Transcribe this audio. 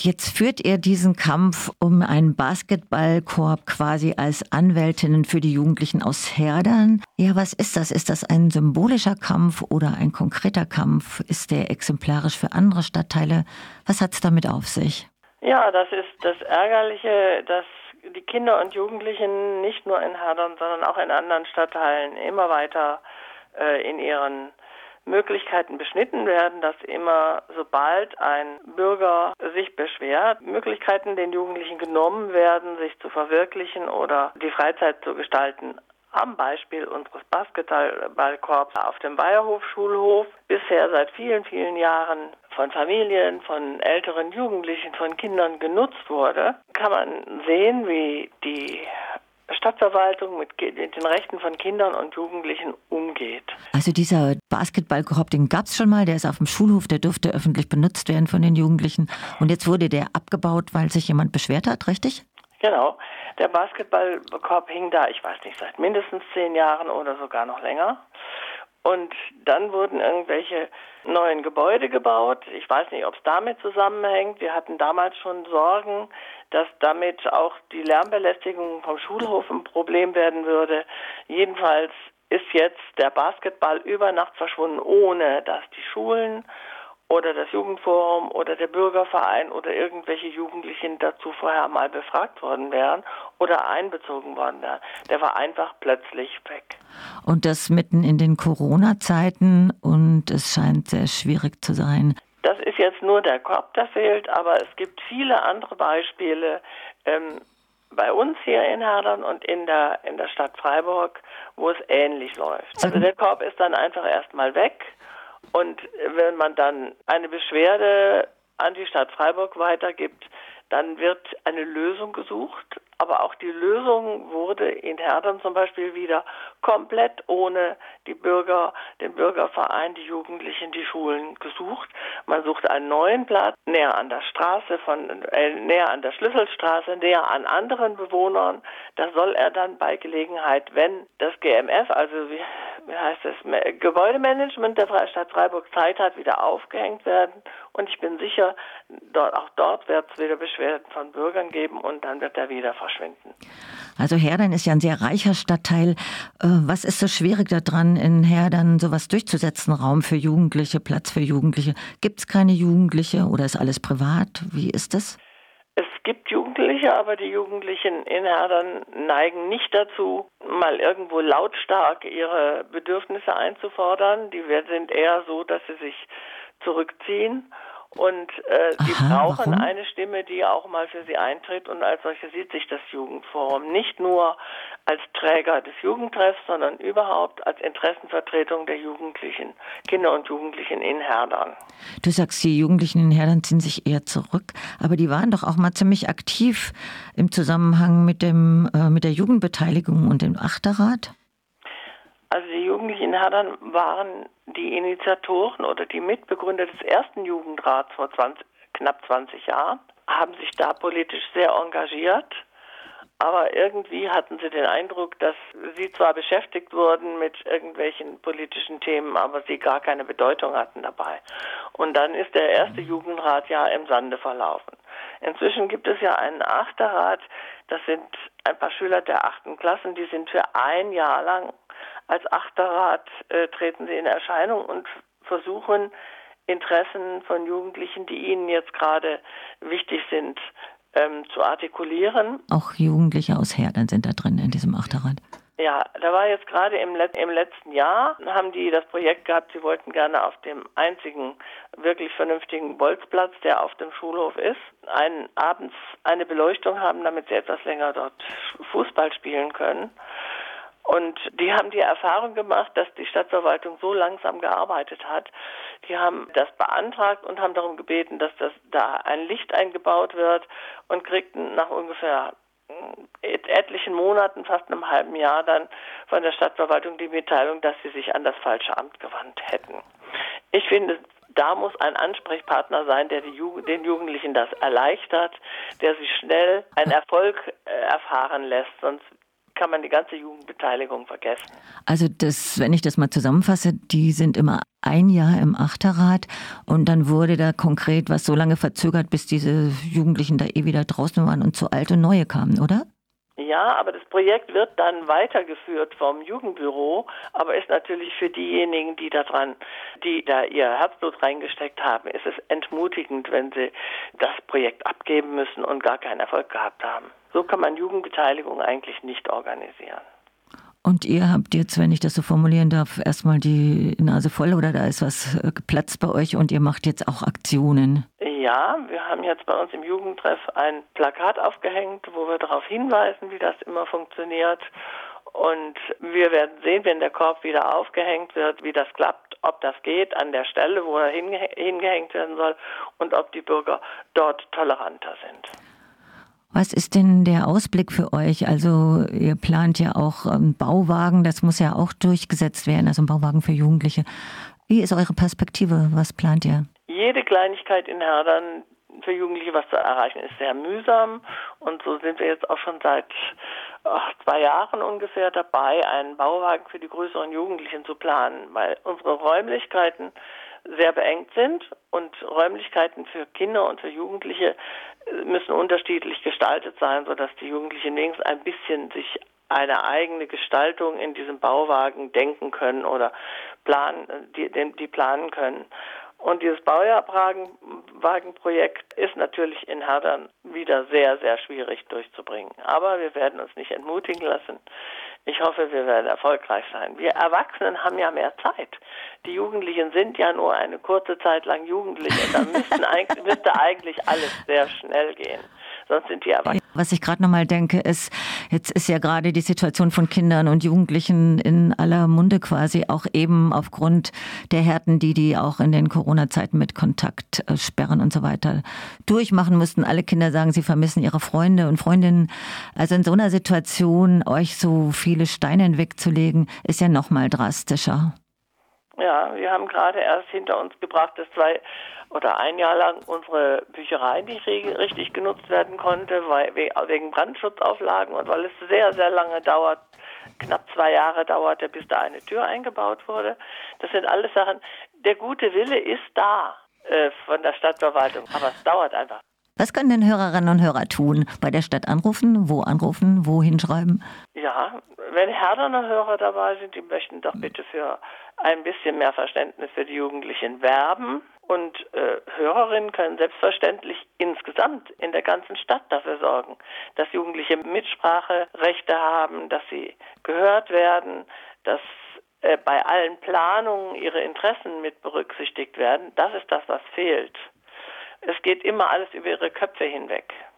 Jetzt führt ihr diesen Kampf um einen Basketballkorb quasi als Anwältinnen für die Jugendlichen aus Herdern. Ja, was ist das? Ist das ein symbolischer Kampf oder ein konkreter Kampf? Ist der exemplarisch für andere Stadtteile? Was hat es damit auf sich? Ja, das ist das Ärgerliche, dass die Kinder und Jugendlichen nicht nur in Herdern, sondern auch in anderen Stadtteilen immer weiter äh, in ihren Möglichkeiten beschnitten werden, dass immer sobald ein Bürger sich beschwert, Möglichkeiten den Jugendlichen genommen werden, sich zu verwirklichen oder die Freizeit zu gestalten. Am Beispiel unseres Basketballkorps auf dem Bayerhof Schulhof, bisher seit vielen, vielen Jahren von Familien, von älteren Jugendlichen, von Kindern genutzt wurde, kann man sehen, wie die Stadtverwaltung mit, mit, den Rechten von Kindern und Jugendlichen umgeht. Also dieser Basketballkorb, den gab es schon mal, der ist auf dem Schulhof, der durfte öffentlich benutzt werden von den Jugendlichen. Und jetzt wurde der abgebaut, weil sich jemand beschwert hat, richtig? Genau. Der Basketballkorb hing da, ich weiß nicht, seit mindestens zehn Jahren oder sogar noch länger. Und dann wurden irgendwelche neuen Gebäude gebaut. Ich weiß nicht, ob es damit zusammenhängt. Wir hatten damals schon Sorgen, dass damit auch die Lärmbelästigung vom Schulhof ein Problem werden würde. Jedenfalls ist jetzt der Basketball über Nacht verschwunden, ohne dass die Schulen oder das Jugendforum oder der Bürgerverein oder irgendwelche Jugendlichen dazu vorher mal befragt worden wären oder einbezogen worden wären. Der war einfach plötzlich weg. Und das mitten in den Corona-Zeiten und es scheint sehr schwierig zu sein. Ist jetzt nur der Korb, der fehlt, aber es gibt viele andere Beispiele. Ähm, bei uns hier in Herdern und in der, in der Stadt Freiburg, wo es ähnlich läuft. Also der Korb ist dann einfach erstmal weg und wenn man dann eine Beschwerde an die Stadt Freiburg weitergibt, dann wird eine Lösung gesucht. Aber auch die Lösung wurde in Herdern zum Beispiel wieder komplett ohne die Bürger, den Bürgerverein, die Jugendlichen, die Schulen gesucht. Man sucht einen neuen Platz näher an der Straße, von, äh, näher an der Schlüsselstraße, näher an anderen Bewohnern. Da soll er dann bei Gelegenheit, wenn das GMF, also wie, heißt das, Gebäudemanagement der Stadt Freiburg Zeit hat, wieder aufgehängt werden. Und ich bin sicher, dort, auch dort wird es wieder Beschwerden von Bürgern geben und dann wird er wieder verschwinden. Also Herdern ist ja ein sehr reicher Stadtteil. Äh, was ist so schwierig daran, in Herdern sowas durchzusetzen? Raum für Jugendliche, Platz für Jugendliche. Gibt es keine Jugendliche oder ist alles privat? Wie ist das? Jugendliche, aber die Jugendlichen in Herdern neigen nicht dazu, mal irgendwo lautstark ihre Bedürfnisse einzufordern. Die sind eher so, dass sie sich zurückziehen und äh, sie brauchen warum? eine Stimme, die auch mal für sie eintritt. Und als solche sieht sich das Jugendforum nicht nur als Träger des Jugendtreffs, sondern überhaupt als Interessenvertretung der Jugendlichen, Kinder und Jugendlichen in Herdern. Du sagst, die Jugendlichen in Herdern ziehen sich eher zurück, aber die waren doch auch mal ziemlich aktiv im Zusammenhang mit, dem, äh, mit der Jugendbeteiligung und dem Achterrat. Also die Jugendlichen in Herdern waren die Initiatoren oder die Mitbegründer des ersten Jugendrats vor 20, knapp 20 Jahren, haben sich da politisch sehr engagiert. Aber irgendwie hatten sie den Eindruck, dass sie zwar beschäftigt wurden mit irgendwelchen politischen Themen, aber sie gar keine Bedeutung hatten dabei. Und dann ist der erste Jugendrat ja im Sande verlaufen. Inzwischen gibt es ja einen Achterrat, das sind ein paar Schüler der achten Klassen, die sind für ein Jahr lang als Achterrat äh, treten sie in Erscheinung und versuchen, Interessen von Jugendlichen, die ihnen jetzt gerade wichtig sind, ähm, zu artikulieren. Auch Jugendliche aus Herdern sind da drin in diesem Achterrat. Ja, da war jetzt gerade im, Let im letzten Jahr, haben die das Projekt gehabt, sie wollten gerne auf dem einzigen wirklich vernünftigen Bolzplatz, der auf dem Schulhof ist, einen, abends eine Beleuchtung haben, damit sie etwas länger dort Fußball spielen können. Und die haben die Erfahrung gemacht, dass die Stadtverwaltung so langsam gearbeitet hat. Die haben das beantragt und haben darum gebeten, dass das da ein Licht eingebaut wird und kriegten nach ungefähr äh, etlichen Monaten, fast einem halben Jahr dann von der Stadtverwaltung die Mitteilung, dass sie sich an das falsche Amt gewandt hätten. Ich finde, da muss ein Ansprechpartner sein, der Jugend, den Jugendlichen das erleichtert, der sie schnell einen Erfolg äh, erfahren lässt. Sonst kann man die ganze Jugendbeteiligung vergessen. Also das, wenn ich das mal zusammenfasse, die sind immer ein Jahr im Achterrat und dann wurde da konkret was so lange verzögert, bis diese Jugendlichen da eh wieder draußen waren und zu alt und neue kamen, oder? Ja, aber das Projekt wird dann weitergeführt vom Jugendbüro, aber ist natürlich für diejenigen, die daran, die da ihr Herzblut reingesteckt haben, ist es entmutigend, wenn sie das Projekt abgeben müssen und gar keinen Erfolg gehabt haben. So kann man Jugendbeteiligung eigentlich nicht organisieren. Und ihr habt jetzt, wenn ich das so formulieren darf, erstmal die Nase voll oder da ist was äh, geplatzt bei euch und ihr macht jetzt auch Aktionen. Ja, wir haben jetzt bei uns im Jugendtreff ein Plakat aufgehängt, wo wir darauf hinweisen, wie das immer funktioniert. Und wir werden sehen, wenn der Korb wieder aufgehängt wird, wie das klappt, ob das geht an der Stelle, wo er hinge hingehängt werden soll und ob die Bürger dort toleranter sind. Was ist denn der Ausblick für euch? Also ihr plant ja auch einen Bauwagen, das muss ja auch durchgesetzt werden, also ein Bauwagen für Jugendliche. Wie ist eure Perspektive? Was plant ihr? Jede Kleinigkeit in Herdern für Jugendliche was zu erreichen, ist sehr mühsam. Und so sind wir jetzt auch schon seit ach, zwei Jahren ungefähr dabei, einen Bauwagen für die größeren Jugendlichen zu planen, weil unsere Räumlichkeiten sehr beengt sind und Räumlichkeiten für Kinder und für Jugendliche müssen unterschiedlich gestaltet sein, sodass die Jugendlichen wenigstens ein bisschen sich eine eigene Gestaltung in diesem Bauwagen denken können oder planen, die, die planen können. Und dieses Baujahrwagenprojekt ist natürlich in Herdern wieder sehr, sehr schwierig durchzubringen. Aber wir werden uns nicht entmutigen lassen. Ich hoffe, wir werden erfolgreich sein. Wir Erwachsenen haben ja mehr Zeit. Die Jugendlichen sind ja nur eine kurze Zeit lang Jugendliche. Da müsste eigentlich alles sehr schnell gehen sonst sind die Erwachsenen. Was ich gerade nochmal denke, ist, jetzt ist ja gerade die Situation von Kindern und Jugendlichen in aller Munde quasi, auch eben aufgrund der Härten, die die auch in den Corona-Zeiten mit Kontaktsperren und so weiter durchmachen mussten. Alle Kinder sagen, sie vermissen ihre Freunde und Freundinnen. Also in so einer Situation euch so viele Steine in den Weg zu legen, ist ja nochmal drastischer. Ja, wir haben gerade erst hinter uns gebracht, dass zwei oder ein Jahr lang unsere Bücherei nicht richtig genutzt werden konnte, weil, wegen Brandschutzauflagen und weil es sehr, sehr lange dauert, knapp zwei Jahre dauerte, bis da eine Tür eingebaut wurde. Das sind alles Sachen, der gute Wille ist da äh, von der Stadtverwaltung, aber es dauert einfach. Was können denn Hörerinnen und Hörer tun? Bei der Stadt anrufen? Wo anrufen? Wo hinschreiben? Ja, wenn Herderner Hörer dabei sind, die möchten doch bitte für ein bisschen mehr Verständnis für die Jugendlichen werben. Und äh, Hörerinnen können selbstverständlich insgesamt in der ganzen Stadt dafür sorgen, dass Jugendliche Mitspracherechte haben, dass sie gehört werden, dass äh, bei allen Planungen ihre Interessen mit berücksichtigt werden. Das ist das, was fehlt. Es geht immer alles über ihre Köpfe hinweg.